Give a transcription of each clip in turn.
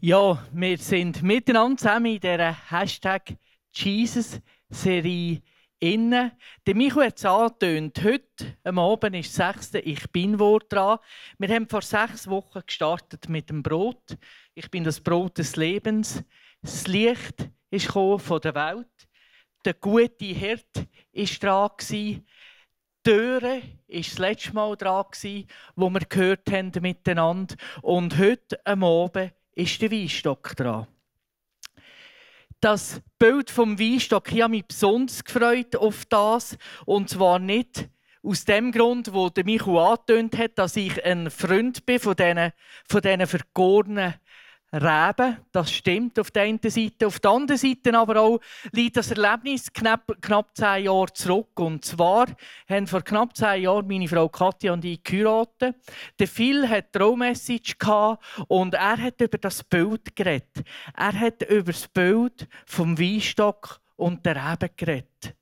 Ja, wir sind miteinander zusammen in dieser Hashtag Jesus-Serie innen. Der Michael hat es angetönt. Heute am Abend ist das sechste Ich bin Wort dran. Wir haben vor sechs Wochen gestartet mit dem Brot. Ich bin das Brot des Lebens. Das Licht ist von der Welt. Der gute Hirt ist dran Die Türe war das letzte Mal dran, wo wir gehört haben miteinander. Und heute am Abend ist der Weinstock dran. Das Bild vom Weinstock, ich habe mich besonders gefreut auf das. Und zwar nicht aus dem Grund, wo der Michael angetönt hat, dass ich ein Freund bin von diesen, von diesen vergorenen Reben, das stimmt auf der einen Seite. Auf der anderen Seite aber auch liegt das Erlebnis knapp, knapp zehn Jahre zurück. Und zwar haben vor knapp zehn Jahren meine Frau Katja und ich geheiratet. Der Phil hat Traumessage und er hat über das Bild geredet. Er hat über das Bild vom Weinstock und der Reben geredet.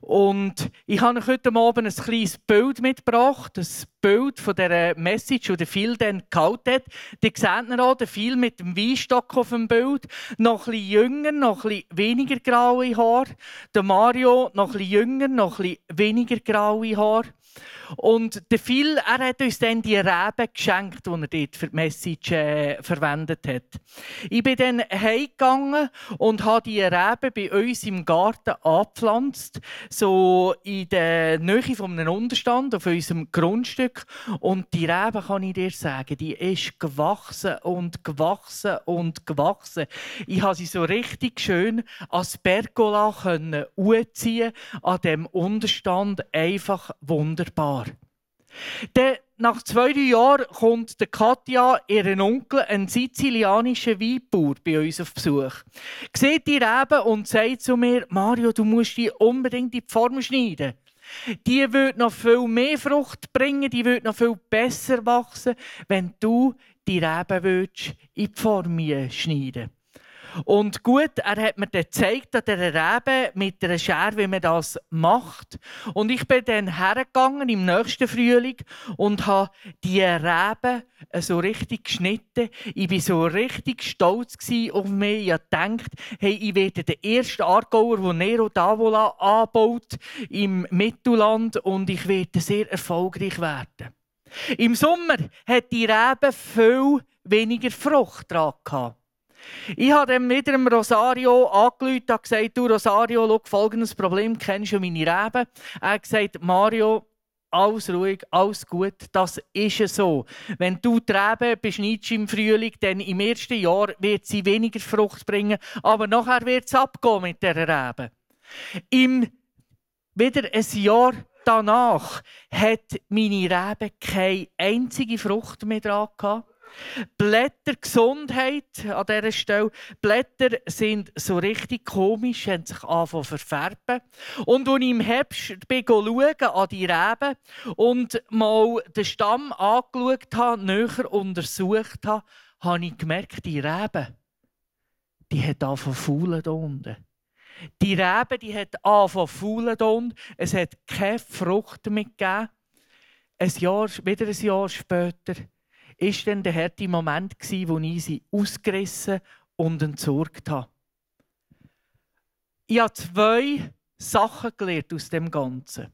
Und ich habe euch heute Abend ein kleines Bild mitgebracht, das Bild von dieser Message, die der Phil dann gehalten hat. Die seht ihr auch, der Phil mit dem Weinstock auf dem Bild. Noch ein bisschen jünger, noch ein bisschen weniger graue Haar. Der Mario noch ein bisschen jünger, noch ein bisschen weniger graue Haar. Und der Phil, er hat uns dann die Reben geschenkt, die er dort für die Message äh, verwendet hat. Ich bin dann heimgegangen und habe die Reben bei uns im Garten angepflanzt, so in der Nähe von einem Unterstand auf unserem Grundstück. Und die Reben, kann ich dir sagen, die ist gewachsen und gewachsen und gewachsen. Ich habe sie so richtig schön als Pergola können an dem Unterstand einfach wunderbar. Dann, nach zwei, Jahren kommt der Katja, ihren Onkel, ein sizilianischer Weinbauer, bei uns auf Besuch. Sieht die Reben und sagt zu mir, Mario, du musst die unbedingt in die Form schneiden. Die wird noch viel mehr Frucht bringen, die wird noch viel besser wachsen, wenn du die Reben in die Form schneiden und gut, er hat mir dann gezeigt an dieser Rebe mit einer Schere, wie man das macht. Und ich bin dann hergegangen im nächsten Frühling und habe die Rebe so richtig geschnitten. Ich war so richtig stolz auf mich. Ich dachte, hey, ich werde der erste Aargauer, der Nero Davola anbaut im Mittelland und ich werde sehr erfolgreich werden. Im Sommer hat die Rebe viel weniger Frucht dran gehabt. Ich habe dann wieder dem Rosario angerufen und gesagt, du Rosario, schau, folgendes Problem, kennst du meine Reben? Er hat gesagt, Mario, alles ruhig, alles gut, das ist so. Wenn du die Reben beschneidest im Frühling, dann im ersten Jahr wird sie weniger Frucht bringen, aber nachher wird es abgehen mit der Rebe. Im wieder ein Jahr danach hat meine Rebe keine einzige Frucht mehr dran gehabt. Blätter Gesundheit an dieser Stelle. Blätter sind so richtig komisch, haben sich angefangen zu verfärben. Und als ich im Herbst bin an die Reben und mal den Stamm angeschaut habe, näher untersucht habe, habe ich gemerkt, die Reben, die hat angefangen zu faulen unten. Die Rebe, die hat angefangen zu faulen unten. Es hat keine Frucht mehr gegeben. Ein Jahr, wieder ein Jahr später ist dann der harte Moment, wo ich sie ausgerissen und entsorgt habe. Ich habe zwei Sachen gelernt aus dem Ganzen.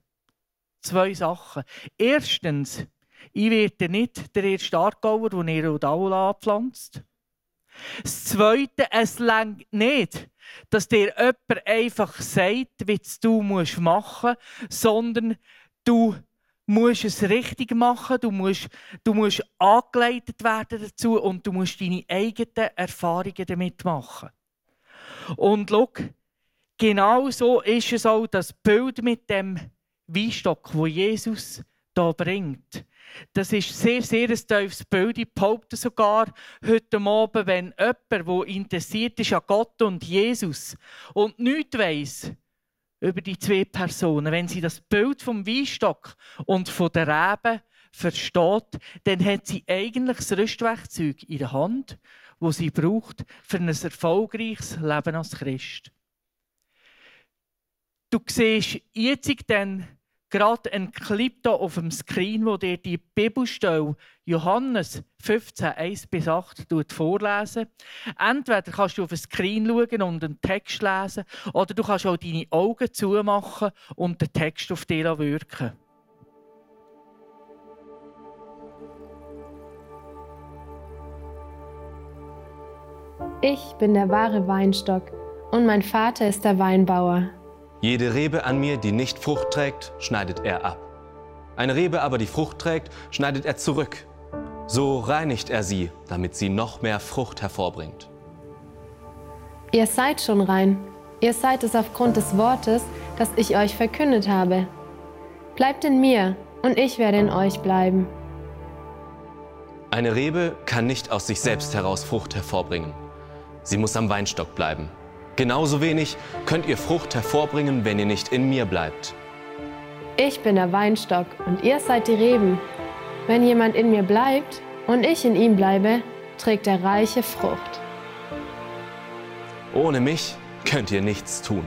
Zwei Sachen. Erstens, ich werde nicht der erste Aargauer, der Nero Daula anpflanzt. Das Zweite, es längt nicht, dass dir jemand einfach sagt, wie du machen musst, sondern du musst es richtig machen, du musst, du musst angeleitet werden dazu und du musst deine eigenen Erfahrungen damit machen. Und schau, genau so ist es auch das Bild mit dem Weinstock, wo Jesus da bringt. Das ist sehr, sehr ein tiefes Bild. Ich behaupte sogar heute Abend, wenn jemand, der interessiert ist an Gott und Jesus und nichts weiss, über die zwei Personen. Wenn sie das Bild vom Weinstock und von der Rebe versteht, dann hat sie eigentlich das Rüstwerkzeug in der Hand, wo sie braucht für ein erfolgreiches Leben als Christ. Du siehst jetzt dann gerade einen Clip hier auf dem Screen, wo dir die Bibelstelle Johannes 15, 1 bis 8 vorlesen. Entweder kannst du auf den Screen schauen und einen Text lesen, oder du kannst auch deine Augen zumachen und den Text auf dich wirken. Ich bin der wahre Weinstock und mein Vater ist der Weinbauer. Jede Rebe an mir, die nicht Frucht trägt, schneidet er ab. Eine Rebe aber, die Frucht trägt, schneidet er zurück. So reinigt er sie, damit sie noch mehr Frucht hervorbringt. Ihr seid schon rein. Ihr seid es aufgrund des Wortes, das ich euch verkündet habe. Bleibt in mir und ich werde in euch bleiben. Eine Rebe kann nicht aus sich selbst heraus Frucht hervorbringen. Sie muss am Weinstock bleiben. Genauso wenig könnt ihr Frucht hervorbringen, wenn ihr nicht in mir bleibt. Ich bin der Weinstock und ihr seid die Reben. Wenn jemand in mir bleibt und ich in ihm bleibe, trägt er reiche Frucht. Ohne mich könnt ihr nichts tun.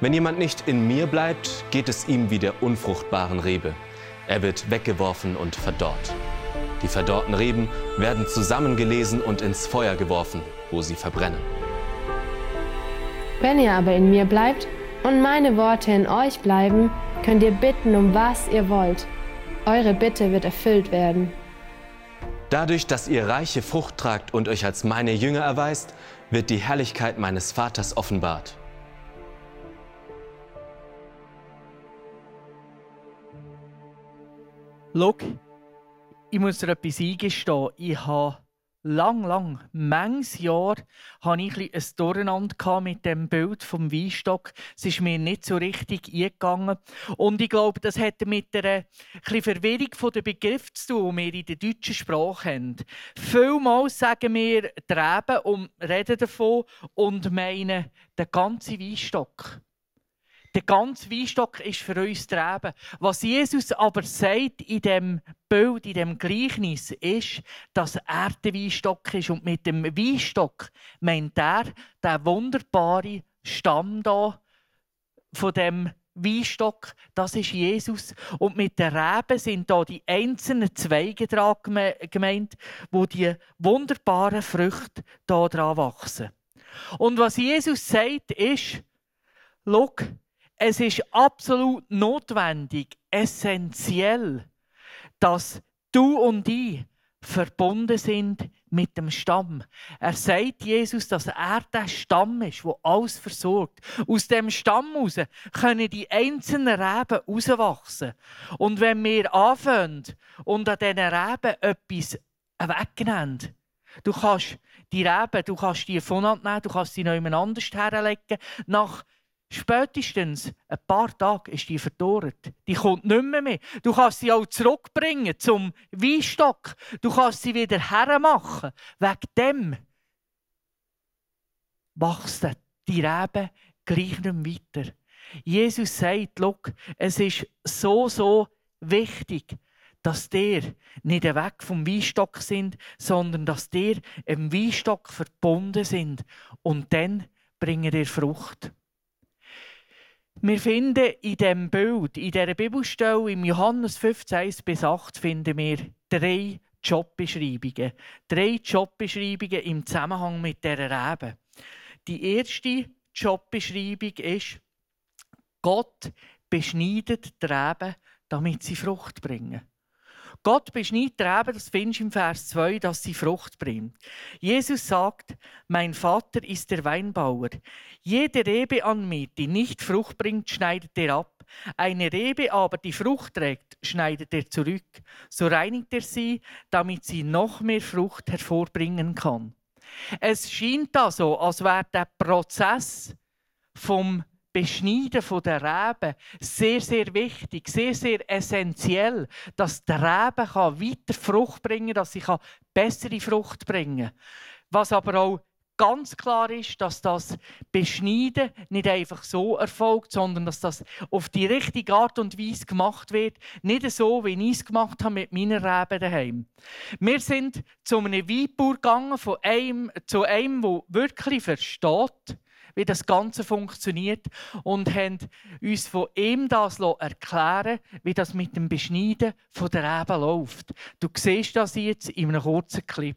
Wenn jemand nicht in mir bleibt, geht es ihm wie der unfruchtbaren Rebe. Er wird weggeworfen und verdorrt. Die verdorrten Reben werden zusammengelesen und ins Feuer geworfen, wo sie verbrennen. Wenn ihr aber in mir bleibt und meine Worte in euch bleiben, könnt ihr bitten, um was ihr wollt. Eure Bitte wird erfüllt werden. Dadurch, dass ihr reiche Frucht tragt und euch als meine Jünger erweist, wird die Herrlichkeit meines Vaters offenbart. Schau, ich muss dir etwas eingestehen. Ich habe lang, lang, manches Jahr hatte ich ein, ein Durcheinander mit dem Bild vom Weinstock. Es ist mir nicht so richtig eingegangen. Und ich glaube, das hat mit der Verwirrung der Begriffe zu tun, die wir in der deutschen Sprache haben. Vielmals sagen wir Treben und reden davon und meinen den ganzen Weinstock. Der ganze Weinstock ist für uns Treben. Was Jesus aber sagt in dem Bild, in dem Gleichnis, ist, dass er der Weinstock ist. Und mit dem Weinstock meint er der wunderbare Stamm da von dem Weinstock, das ist Jesus. Und mit den Reben sind da die einzelnen Zweige gemeint, wo die wunderbaren Früchte da dran wachsen. Und was Jesus sagt, ist, schau, es ist absolut notwendig, essentiell, dass du und ich verbunden sind mit dem Stamm. Er sagt Jesus, dass er der Stamm ist, wo alles versorgt. Aus dem Stamm heraus können die einzelnen Reben herauswachsen. Und wenn wir anfangen und an diesen Reben etwas wegnehmen, du kannst die Reben, du kannst die voneinander nehmen, du kannst sie noch jemand anders herlegen, nach Spätestens ein paar Tage ist die verdorrt. Die kommt nicht mehr, mehr. Du kannst sie auch zurückbringen zum Weinstock. Du kannst sie wieder hermachen. Wegen dem wachsen die Reben gleich nicht weiter. Jesus sagt, es ist so, so wichtig, dass der nicht weg vom Weinstock sind, sondern dass der im Weinstock verbunden sind. Und dann bringen ihr Frucht. Wir finden in diesem Bild, in dieser Bibelstelle im Johannes 15 bis 8, finden wir drei Jobbeschreibungen. Drei Jobbeschreibungen im Zusammenhang mit dieser Rebe. Die erste Jobbeschreibung ist, Gott beschneidet die Reben, damit sie Frucht bringen. Gott beschneidet Reben, das findest du im Vers 2, dass sie Frucht bringt. Jesus sagt, mein Vater ist der Weinbauer. Jede Rebe an mir, die nicht Frucht bringt, schneidet er ab. Eine Rebe aber, die Frucht trägt, schneidet er zurück. So reinigt er sie, damit sie noch mehr Frucht hervorbringen kann. Es scheint da so, als wäre der Prozess vom Beschneiden von der Reben sehr, sehr wichtig, sehr, sehr essentiell, dass der Rebe weiter Frucht bringen kann, dass sie bessere Frucht bringen kann. Was aber auch ganz klar ist, dass das Beschneiden nicht einfach so erfolgt, sondern dass das auf die richtige Art und Weise gemacht wird. Nicht so, wie ich es gemacht habe mit meinen Reben daheim. Wir sind zu einem Weinbauer gegangen, von einem, zu einem, der wirklich versteht, wie das Ganze funktioniert und haben uns von ihm das erklären wie das mit dem Beschneiden der Reben läuft. Du siehst das jetzt in einem kurzen Clip.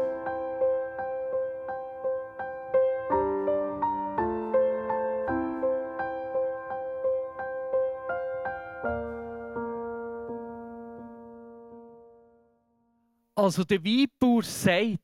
Also der Weinbauer sagt,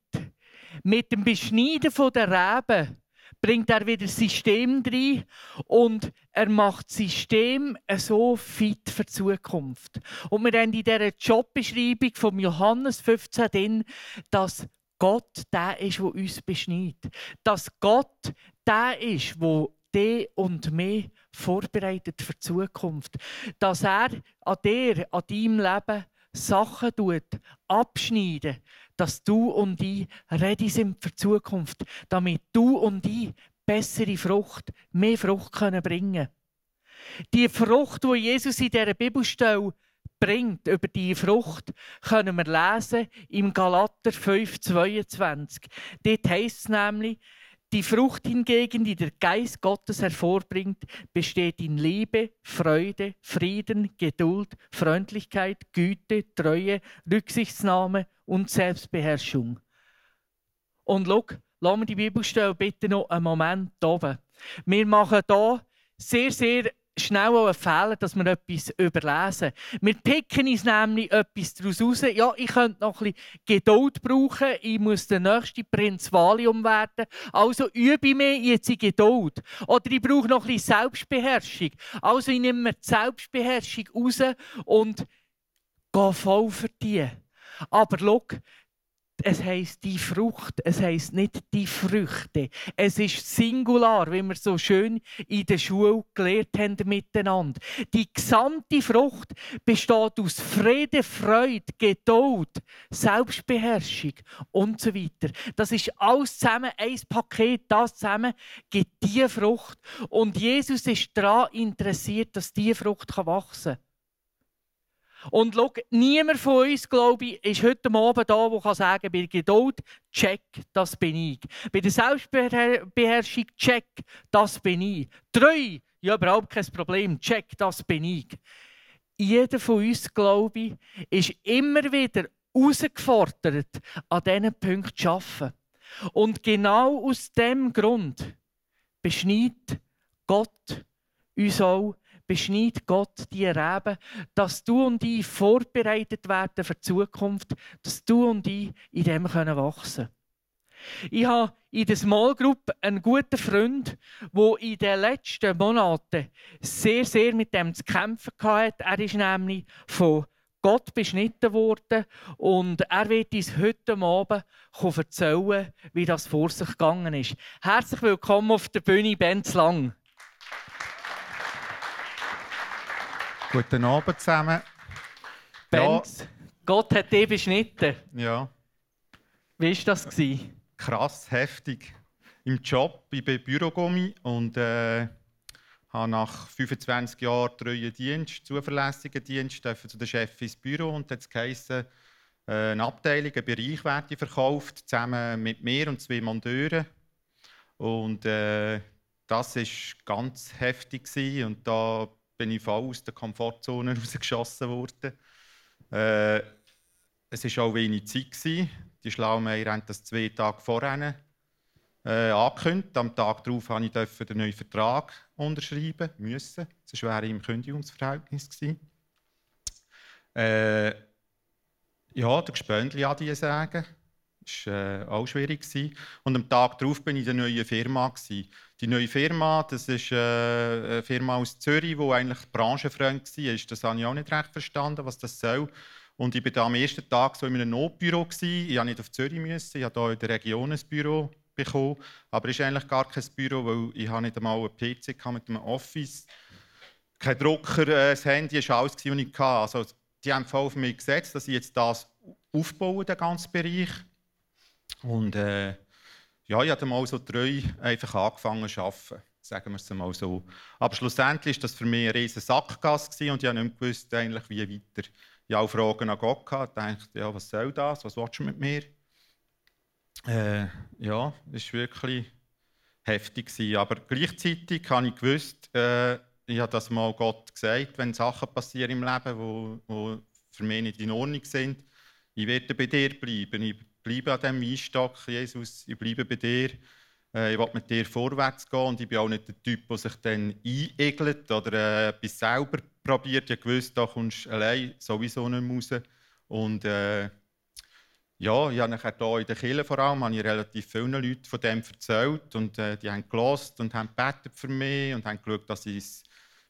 mit dem Beschneiden der Reben bringt er wieder das System rein und er macht das System so fit für die Zukunft. Und wir haben in dieser Jobbeschreibung von Johannes 15 drin, dass Gott der ist, der uns beschneidet. Dass Gott der ist, der dich und mich vorbereitet für die Zukunft. Dass er an dir, an deinem Leben Sachen tut, abschneiden, dass du und ich ready sind für die Zukunft, damit du und ich bessere Frucht, mehr Frucht können bringen Die Frucht, die Jesus in dieser Bibelstelle bringt, über die Frucht, können wir lesen im Galater 5,22. Dort heißt es nämlich, die Frucht hingegen, die der Geist Gottes hervorbringt, besteht in Liebe, Freude, Frieden, Geduld, Freundlichkeit, Güte, Treue, Rücksichtsnahme und Selbstbeherrschung. Und schau, lassen wir die Bibelstelle bitte noch einen Moment oben. Wir machen hier sehr, sehr schnell auch einen Fehler, dass wir etwas überlesen. Wir picken uns nämlich etwas daraus raus. Ja, ich könnte noch ein bisschen Geduld brauchen. Ich muss der nächste Prinz Valium werden. Also übe ich mir jetzt in Geduld. Oder ich brauche noch ein bisschen Selbstbeherrschung. Also ich nehme mir die Selbstbeherrschung raus und gehe voll für die. Aber schau, es heißt die Frucht, es heißt nicht die Früchte. Es ist Singular, wie wir so schön in der Schule gelernt haben miteinander. Die gesamte Frucht besteht aus Friede, Freude, Geduld, Selbstbeherrschung und so weiter. Das ist alles zusammen ein Paket. Das zusammen gibt die Frucht. Und Jesus ist daran interessiert, dass diese Frucht wachsen kann. Und schau, niemand von uns, glaube ich, ist heute Abend da, der kann sagen, bei Geduld, check, das bin ich. Bei der Selbstbeherrschung, check, das bin ich. Treu, ja, überhaupt kein Problem, check, das bin ich. Jeder von uns, glaube ich, ist immer wieder herausgefordert, an diesen Punkten zu arbeiten. Und genau aus dem Grund beschneidet Gott uns auch beschneidet Gott die Reben, dass du und ich vorbereitet werden für die Zukunft, dass du und ich in dem wachsen können. Ich habe in der Small Group einen guten Freund, der in den letzten Monaten sehr, sehr mit dem zu kämpfen hatte. Er ist nämlich von Gott beschnitten worden und er wird uns heute Abend erzählen, wie das vor sich gegangen ist. Herzlich willkommen auf der Bühne, Benz Lang. Guten Abend zusammen. Benz, ja. Gott hat dich beschnitten. Ja. Wie war das? Krass, heftig. Im Job, ich bin Bürogummi und äh, habe nach 25 Jahren treuen Dienst, zuverlässigen Dienst, zu der Chef ins Büro und jetzt geheißen, äh, eine Abteilung, einen Bereich werde verkauft, zusammen mit mir und zwei Monteuren. Und äh, das war ganz heftig gewesen. und da bin ich voll aus der Komfortzone rausgeschossen worden. Äh, es war auch wenig Zeit. Gewesen. Die Schlaumeier haben das zwei Tage vorher äh, angekündigt. Am Tag darauf durfte ich den neuen Vertrag unterschreiben müssen. Das wäre im Kündigungsverhältnis gewesen. Äh, ja, der Gespöndli an die sagen. Das war äh, auch schwierig. Und am Tag darauf bin ich in der neuen Firma. Gewesen. Die neue Firma, das ist äh, eine Firma aus Zürich, die eigentlich branchenfreund war. Das habe ich auch nicht recht verstanden, was das soll. Und ich war am ersten Tag so in einem Notbüro. Ich musste nicht auf Zürich, müssen. ich habe hier in der Region ein Büro bekommen. Aber es ist eigentlich gar kein Büro, weil ich nicht einmal einen PC mit einem Office. Kein Drucker, äh, das Handy war alles, was ich hatte. Also, die haben voll auf mich gesetzt, dass ich jetzt das aufbaue, den ganzen Bereich. Und äh, ja, ich habe mal so treu einfach angefangen zu arbeiten, sagen wir es mal so. Aber schlussendlich war das für mich ein riesen Sackgasse und ich habe nicht gewusst, eigentlich, wie weiter. Ich habe auch Fragen an Gott gehabt, dachte, ja, was soll das, was willst du mit mir? Äh, ja, es war wirklich heftig. Aber gleichzeitig habe ich gewusst, äh, ich habe das mal Gott gesagt, wenn Sachen passieren im Leben, die für mich nicht in Ordnung sind, ich werde bei dir bleiben. Ich bleibe an diesem Weinstock, Jesus, ich bleibe bei dir. Äh, ich will mit dir vorwärts gehen und ich bin auch nicht der Typ, der sich dann einegelt oder äh, etwas selber probiert. Ich wusste, da kommst du allein sowieso nicht raus. Und äh, ja, ich habe nachher hier in der Kirche vor allem habe ich relativ vielen Leuten von dem erzählt und äh, die haben gelost und haben gebetet für mich und haben geschaut, dass ich es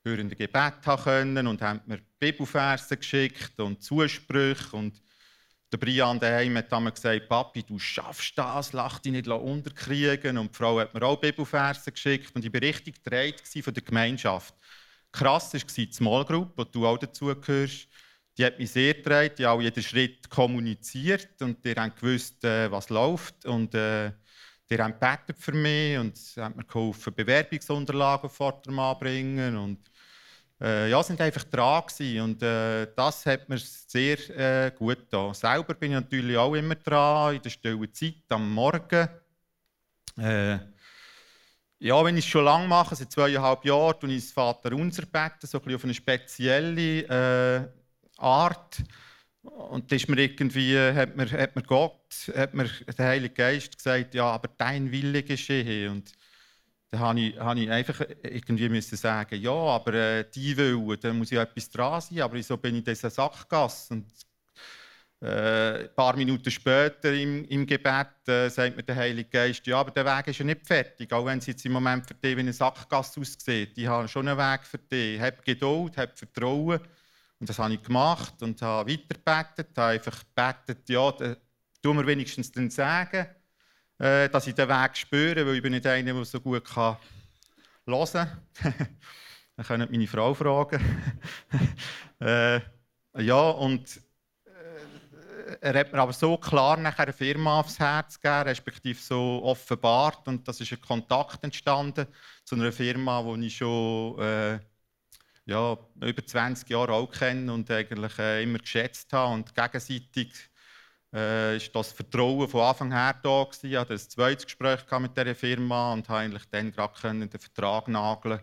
hörende Gebet haben können und haben mir Bibelverse geschickt und Zusprüche und der Brian daheim hat mir gesagt, Papi, du schaffst das, lach dich nicht unterkriegen. Und die Frau hat mir auch Bibelverse geschickt und ich war richtig gedreht von der Gemeinschaft. Krass war die Small Group, wo du auch dazugehörst. Die hat mich sehr gedreht, die auch jeden Schritt kommuniziert und die haben gewusst, äh, was läuft. Und äh, die haben gebetet für mich und haben mir geholfen, Bewerbungsunterlagen vor dem anbringen. Und äh, ja, sind einfach dran und äh, das hat mir sehr äh, gut getan. Selber bin ich natürlich auch immer dran, in der stillen Zeit, am Morgen. Äh, ja, wenn ich es schon lange mache, seit zweieinhalb Jahren, tue ich das Vater unser beten, so ein auf eine spezielle äh, Art. Und das ist mir irgendwie, hat mir, hat mir Gott, hat mir der Heilige Geist gesagt, ja, aber dein Wille geschehe. Und da habe ich, habe ich einfach irgendwie müssen sagen, ja, aber äh, die Wille, da muss ja etwas dran sein. Aber so bin ich in dieser Sackgasse. Und äh, ein paar Minuten später im, im Gebet äh, sagt mir der Heilige Geist, ja, aber der Weg ist ja nicht fertig, auch wenn es jetzt im Moment für dich wie eine Sackgasse aussieht. Ich habe schon einen Weg für dich. Hab Geduld, hab Vertrauen. Und das habe ich gemacht und habe weitergebetet, habe einfach gebetet, ja, tu mir wenigstens dann sagen, äh, dass ich den Weg spüre, weil ich bin nicht einer, der so gut kann hören kann. Dann können meine Frau fragen. äh, ja, und äh, er hat mir aber so klar nachher eine Firma aufs Herz gegeben, respektive so offenbart. Und das ist ein Kontakt entstanden zu einer Firma, die ich schon äh, ja, über 20 Jahre auch kenne und eigentlich äh, immer geschätzt habe. Und gegenseitig äh, ist das Vertrauen von Anfang her da gewesen. Ich hatte ein zweites Gespräch mit dieser Firma und habe eigentlich dann gerade den Vertrag nageln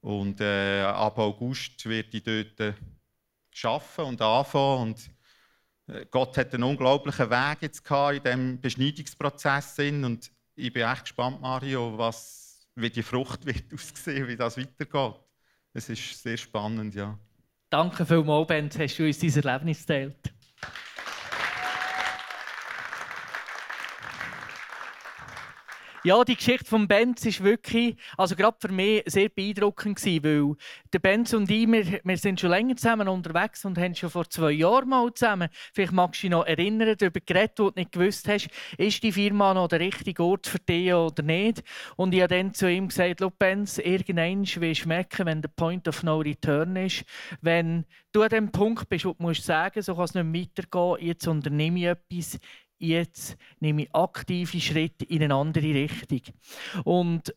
Und äh, ab August werde ich dort äh, arbeiten und anfangen. Und äh, Gott hat einen unglaublichen Weg jetzt in diesem Beschneidungsprozess. Und ich bin echt gespannt, Mario, was, wie die Frucht wird aussehen, wie das weitergeht. Es ist sehr spannend, ja. Danke vielmals, Ben, hast du uns dieses Erlebnis geteilt. Ja, die Geschichte von Benz ist wirklich, also gerade für mich sehr beeindruckend gewesen, weil der Benz und ich, wir, wir sind schon länger zusammen unterwegs und haben schon vor zwei Jahren mal zusammen, vielleicht magst du dich noch erinnern, darüber geredet, wo du nicht gewusst hast, ist die Firma noch der richtige Ort für dich oder nicht. Und ich habe dann zu ihm gesagt, Schau, Benz, irgendwann willst du merken, wenn der Point of No Return ist, wenn du an dem Punkt bist, wo du musst sagen, so kann es nicht weitergehen, jetzt unternehme ich etwas, jetzt nehme ich aktive Schritte in eine andere Richtung. Und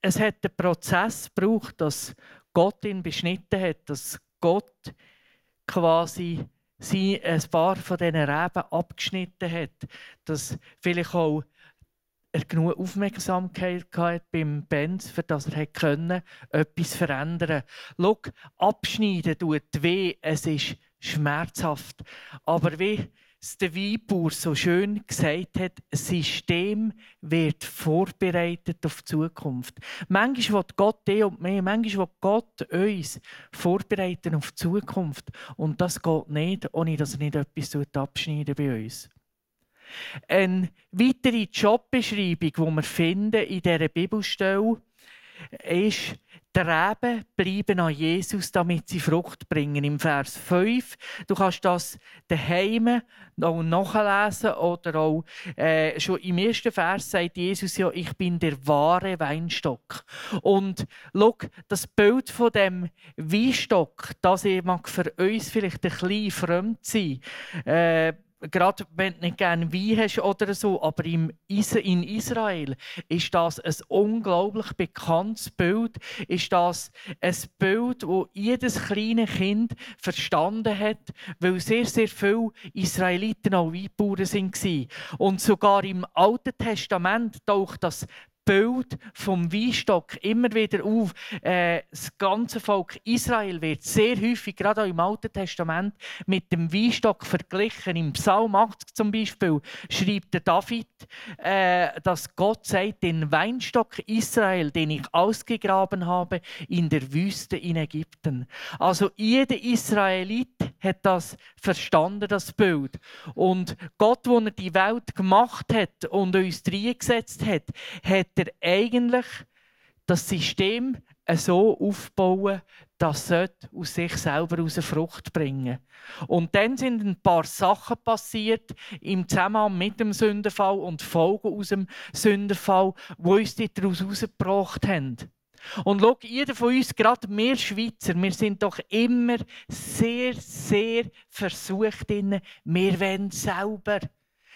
es hat einen Prozess gebraucht, dass Gott ihn beschnitten hat, dass Gott quasi sie ein paar von diesen Reben abgeschnitten hat, dass vielleicht auch er genug Aufmerksamkeit hatte beim Benz, für das er können, etwas verändern Schau, abschneiden tut weh, es ist schmerzhaft. Aber wie der Weinbauer so schön gesagt hat, das System wird vorbereitet auf die Zukunft. Manchmal will Gott dich und mich, manchmal will Gott uns vorbereiten auf die Zukunft. Und das geht nicht, ohne dass er nicht etwas abschneiden bei uns. Eine weitere Jobbeschreibung, die wir finden in dieser Bibelstelle, ist, die Reben bleiben an Jesus, damit sie Frucht bringen. Im Vers 5. Du kannst das daheim auch nachlesen oder auch äh, schon im ersten Vers sagt Jesus ja, ich bin der wahre Weinstock. Und schau, das Bild von dem Weinstock, das mag für uns vielleicht ein bisschen fremd sein. Äh, gerade wenn du nicht gerne Wein hast oder so, aber in Israel ist das ein unglaublich bekanntes Bild. Ist das ein Bild, wo jedes kleine Kind verstanden hat, weil sehr, sehr viele Israeliten auch Weinbauern waren. Und sogar im Alten Testament taucht das Bild vom Weinstock immer wieder auf. Äh, das ganze Volk Israel wird sehr häufig, gerade auch im Alten Testament, mit dem Weinstock verglichen. Im Psalm 80 zum Beispiel schreibt der David, äh, dass Gott sagt, den Weinstock Israel, den ich ausgegraben habe in der Wüste in Ägypten. Also jeder Israelit hat das verstanden, das Bild. Und Gott, wo er die Welt gemacht hat und uns reingesetzt hat, hat er eigentlich das System so aufbauen, dass es aus sich selber aus Frucht bringen Und dann sind ein paar Sachen passiert im Zusammenhang mit dem Sündenfall und Folgen aus dem Sündenfall, die uns daraus herausgebracht haben. Und schau, jeder von uns, gerade wir Schweizer, wir sind doch immer sehr, sehr versucht, wir wollen selber.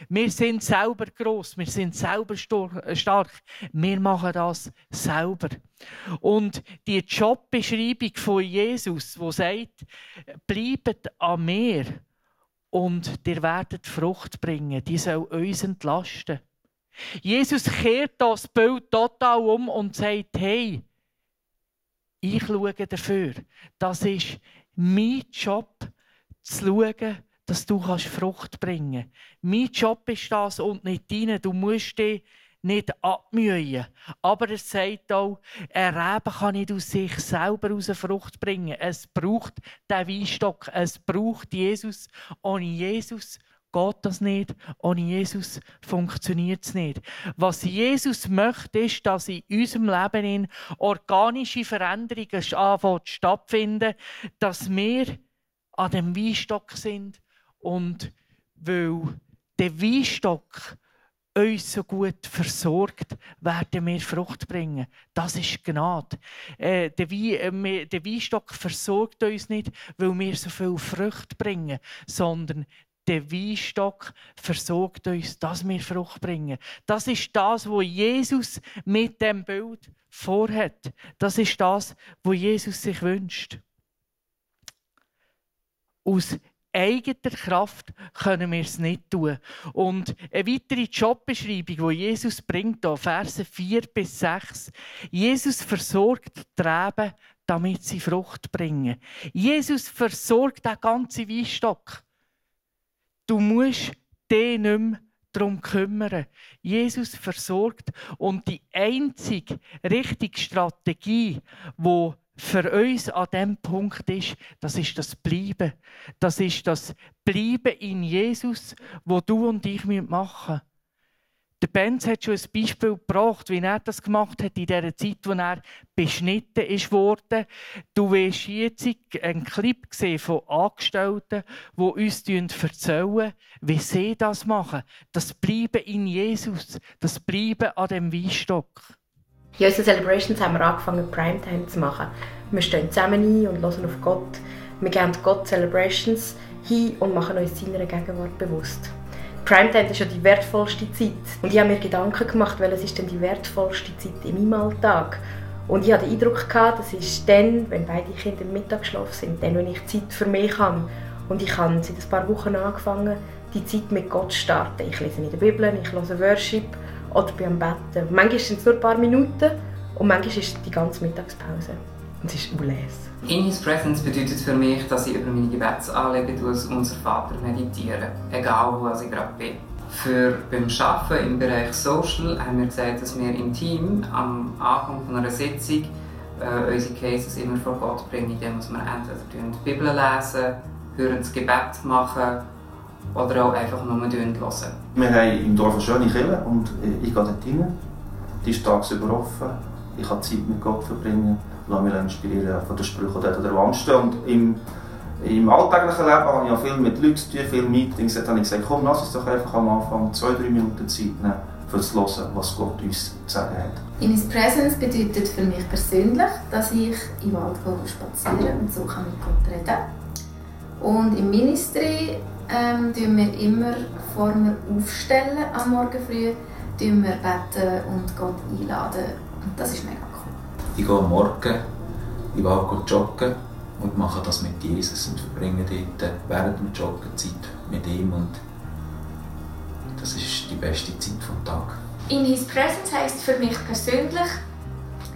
Wir sind selber groß, wir sind selber stark, wir machen das selber. Und die Jobbeschreibung von Jesus, wo sagt, bleibt an mir und ihr werdet Frucht bringen, die soll uns entlasten. Jesus kehrt das Bild total um und sagt, hey, ich schaue dafür. Das ist mein Job, zu schauen, dass du Frucht bringen kannst. Mein Job ist das und nicht deine. Du musst dich nicht abmühen. Aber es sagt auch, ein Reben kann nicht aus sich selber aus Frucht bringen. Es braucht den Weinstock, es braucht Jesus. Ohne Jesus geht das nicht. Ohne Jesus funktioniert es nicht. Was Jesus möchte, ist, dass in unserem Leben organische Veränderungen stattfinden, dass wir an dem Weinstock sind und weil der Weinstock uns so gut versorgt, werden wir Frucht bringen. Das ist Gnade. Äh, der, Wein, äh, der Weinstock versorgt uns nicht, weil wir so viel Frucht bringen, sondern der Weinstock versorgt uns, dass wir Frucht bringen. Das ist das, was Jesus mit dem Bild vorhat. Das ist das, was Jesus sich wünscht. Aus eigener Kraft können wir es nicht tun. Und eine weitere Jobbeschreibung, die Jesus bringt, hier, Verse 4 bis 6. Jesus versorgt die Reben, damit sie Frucht bringen. Jesus versorgt den ganzen Weinstock. Du musst dich nicht mehr darum kümmern. Jesus versorgt und die einzige richtige Strategie, die für uns an dem Punkt ist, das ist das Bleiben. Das ist das Bleiben in Jesus, wo du und ich machen müssen. Der Benz hat schon ein Beispiel gebracht, wie er das gemacht hat in der Zeit, wo er beschnitten ist worden. Du wirst jetzt einen Clip gesehen von Angestellten, die uns erzählen, wie sie das machen. Das Bleiben in Jesus, das Bleiben an dem Weinstock. In unseren Celebrations haben wir angefangen, Primetime zu machen. Wir stehen zusammen ein und hören auf Gott. Wir geben Gott Celebrations hin und machen uns seiner Gegenwart bewusst. Primetime ist ja die wertvollste Zeit. Und ich habe mir Gedanken gemacht, welches ist denn die wertvollste Zeit in meinem Alltag? Und ich hatte den Eindruck, gehabt, das ist dann, wenn beide Kinder im Mittagsschlaf sind, dann, wenn ich Zeit für mich habe. Und ich habe seit ein paar Wochen angefangen, die Zeit mit Gott zu starten. Ich lese in der Bibel, ich höre Worship oder am Betten. Manchmal sind es nur ein paar Minuten und manchmal ist es die ganze Mittagspause. Und es ist unles. In His Presence bedeutet für mich, dass ich über meine Gebetsanliegen als unser Vater meditiere, egal wo ich gerade bin. Für beim Arbeiten im Bereich Social haben wir gesagt, dass wir im Team am Anfang einer Sitzung äh, unsere Cases immer vor Gott bringen, indem wir entweder die Bibel lesen, hören das Gebet machen oder auch einfach nur hören. Wir haben im Dorf eine schöne Kirche und ich gehe dort rein. Die ist tagsüber offen. Ich kann Zeit mit Gott verbringen, lasse mich inspirieren von den Sprüchen, die dort an der Wand stehen. Und im, im alltäglichen Leben habe ich ja viel mit Leuten zu tun, viele Meetings. Dort habe ich gesagt, komm, lass uns doch einfach am Anfang zwei, drei Minuten Zeit nehmen, für zu hören, was Gott uns zu sagen hat. In His Presence bedeutet für mich persönlich, dass ich im Wald spazieren und so kann mit Gott reden. Und im Ministry ähm, tun wir immer, vor wir aufstellen am Morgen früh, tun wir beten und Gott einladen. Und das ist mega cool. Ich gehe am Morgen Wald joggen und mache das mit Jesus und verbringe dort während dem Joggen Zeit mit ihm und das ist die beste Zeit vom Tag. In His Presence heisst für mich persönlich,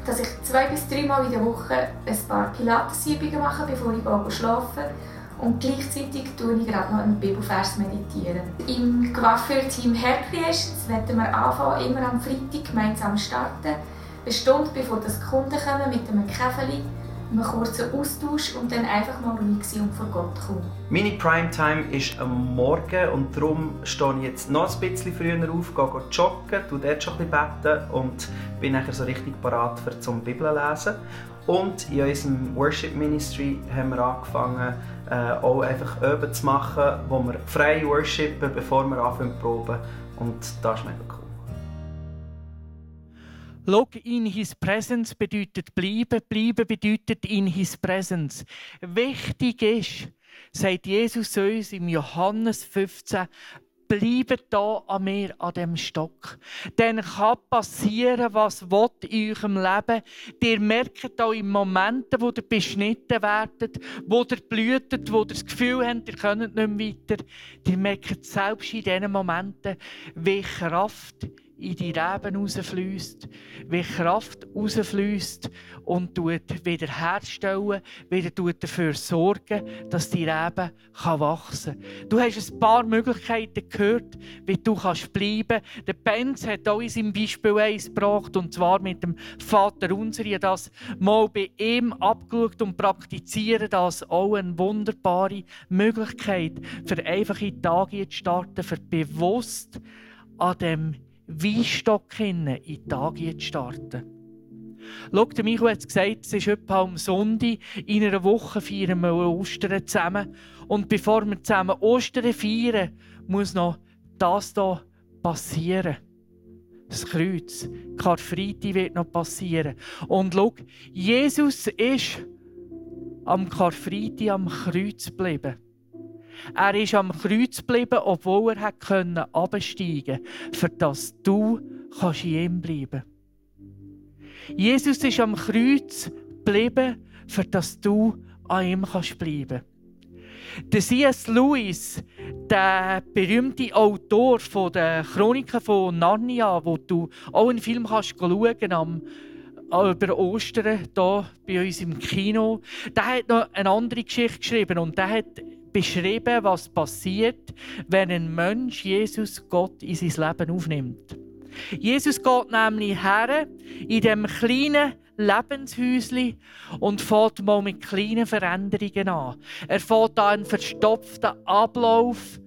dass ich zwei bis dreimal in der Woche ein paar Pilatesübungen mache, bevor ich schlafe und gleichzeitig tue ich gerade noch einen Bibelvers meditieren. Im Coiffeur-Team Hair Creations werden wir anfangen, immer am Freitag gemeinsam starten. Eine Stunde bevor die Kunden kommen mit einem Käfeli, einem kurzen Austausch und dann einfach mal ruhig sein und vor Gott kommen. Meine Primetime ist am Morgen und darum stehe ich jetzt noch ein bisschen früher auf, gehe joggen, tue dort schon ein bisschen und bin nachher so richtig parat für zum Bibel lesen. Und in unserem Worship Ministry haben wir angefangen, äh, auch einfach Üben zu machen, wo wir frei worshipen, bevor wir anfangen zu proben. Und das ist mega cool. Look in His Presence bedeutet bleiben, bleiben bedeutet in His Presence. Wichtig ist, sagt Jesus uns im Johannes 15, bleibt da an mir, an dem Stock. Dann kann passieren, was in eurem Leben. Ihr merkt auch in Momenten, wo ihr beschnitten werdet, wo ihr blühtet, wo ihr das Gefühl habt, ihr könnt nicht mehr weiter. Ihr merkt selbst in diesen Momenten, wie Kraft in die Reben rausfließt, wie Kraft rausfließt und tut wiederherstellen, wieder tut dafür sorgen, dass die Reben wachsen kann. Du hast ein paar Möglichkeiten gehört, wie du kannst bleiben kannst. Der Benz hat in seinem Beispiel eins gebracht, und zwar mit dem Vater unser. Ich das mal bei ihm abgeschaut und praktizieren das auch eine wunderbare Möglichkeit, für einfache Tage zu starten, für bewusst an dem Weinstock in die Tage zu starten. Schau, Michael hat gesagt, es ist etwa am Sonntag. In einer Woche feiern wir Ostern zusammen. Und bevor wir zusammen Ostern feiern, muss noch das hier passieren. Das Kreuz. Karfreitag wird noch passieren. Und schau, Jesus ist am Karfreitag am Kreuz geblieben. Er ist am Kreuz geblieben, obwohl er absteigen konnte, für das du kannst in ihm bleiben Jesus ist am Kreuz geblieben, für das du an ihm kannst bleiben der C.S. Lewis, der berühmte Autor von der Chroniken von Narnia, wo du auch einen Film kannst schauen am über Ostern hier bei uns im Kino, der hat noch eine andere Geschichte geschrieben und der hat beschrieben, was passiert, wenn ein Mensch Jesus Gott in sein Leben aufnimmt. Jesus geht nämlich her in dem kleinen Lebenshäuschen und fährt mal mit kleinen Veränderungen an. Er fährt an einen verstopften Ablauf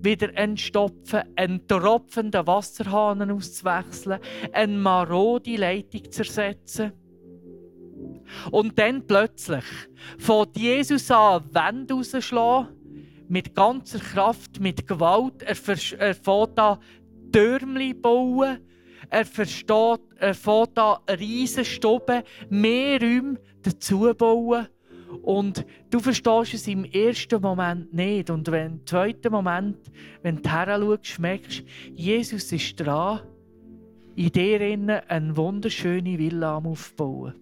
wieder entstopfen, einen tropfenden Wasserhahn auszuwechseln, eine marode Leitung zu ersetzen. Und dann plötzlich fängt Jesus an, Wände rauszuschlagen, mit ganzer Kraft, mit Gewalt. Er, er fängt an, Türmli bauen. Er, versteht, er fängt an, riesen Stuben, mehr Räume dazu bauen. Und du verstehst es im ersten Moment nicht. Und wenn im zweiten Moment, wenn du schaust, merkst Jesus ist dran, in dir eine wunderschöne Villa aufzubauen.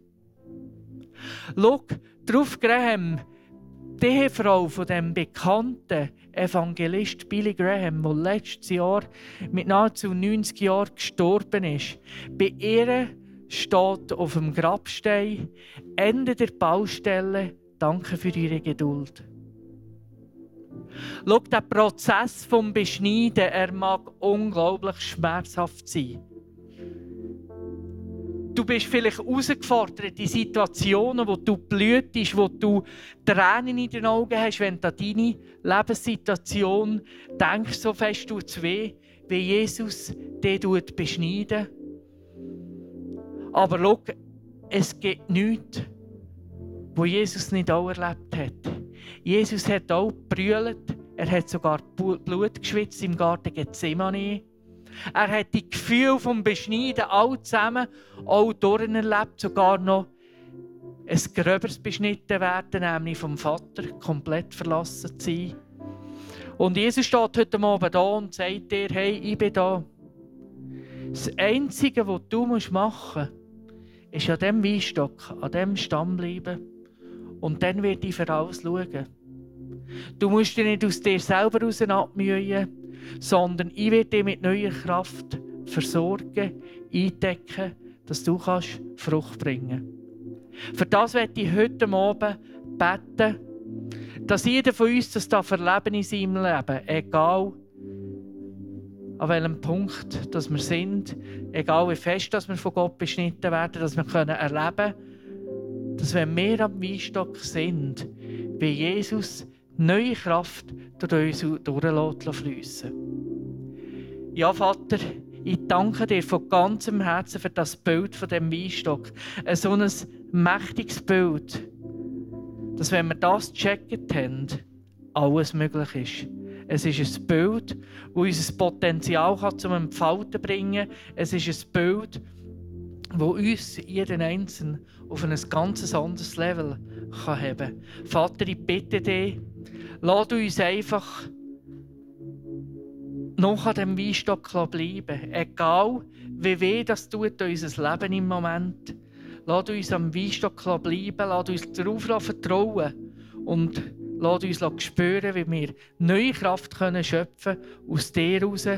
Schau, drauf Graham, die Ehefrau von dem bekannten Evangelist Billy Graham, der letztes Jahr mit nahezu 90 Jahren gestorben ist, bei ihr steht auf dem Grabstein Ende der Baustelle Danke für Ihre Geduld. Schau, der Prozess vom Beschneiden, er mag unglaublich schmerzhaft sein. Du bist vielleicht herausgefordert in Situationen, wo du blühtest, wo du Tränen in den Augen hast, wenn du an deine Lebenssituation denkst, so fest es weh, wie Jesus dich beschneiden. Aber schau, es gibt nichts, wo Jesus nicht auch erlebt hat. Jesus hat auch gebrüllt, er hat sogar Blut geschwitzt im Garten Gethsemane. Er hat die Gefühle vom Beschneiden all zusammen auch erlebt, sogar noch ein gröberes beschnitten werden, nämlich vom Vater, komplett verlassen zu sein. Und Jesus steht heute Abend da und sagt dir, hey, ich bin da. Das Einzige, was du machen musst, ist an diesem Weinstock, an diesem Stamm bleiben. Und dann wird ich für alles schauen. Du musst dich nicht aus dir selber heraus abmühen, sondern ich werde dich mit neuer Kraft versorgen, eindecken, dass du kannst Frucht bringen. Für das werde ich heute Abend beten, dass jeder von uns das darf erleben in seinem Leben, egal an welchem Punkt dass wir sind, egal wie fest dass wir von Gott beschnitten werden, dass wir können erleben können, dass wenn wir am Weinstock sind, wie Jesus neue Kraft durch uns durchfließen Ja, Vater, ich danke dir von ganzem Herzen für das Bild von dem Weinstock. So ein mächtiges Bild, dass wenn wir das gecheckt haben, alles möglich ist. Es ist ein Bild, das unser Potenzial zum Entfalten bringen kann. Es ist ein Bild, das uns jeden Einzelnen auf ein ganz anderes Level kann heben kann. Vater, ich bitte dich, Lass uns einfach noch an dem Weinstock bleiben. Egal, wie weh das tut unser Leben im Moment. Lass uns am Weinstock bleiben, lass uns darauf vertrauen und lass uns spüren, wie wir neue Kraft können schöpfen aus dir heraus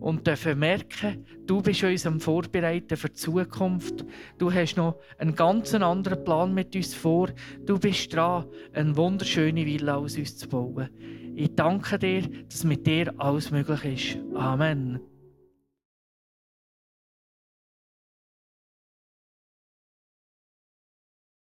und dürfen merken, du bist uns am Vorbereiten für die Zukunft. Du hast noch einen ganz anderen Plan mit uns vor. Du bist dran, eine wunderschöne Villa aus uns zu bauen. Ich danke dir, dass mit dir alles möglich ist. Amen.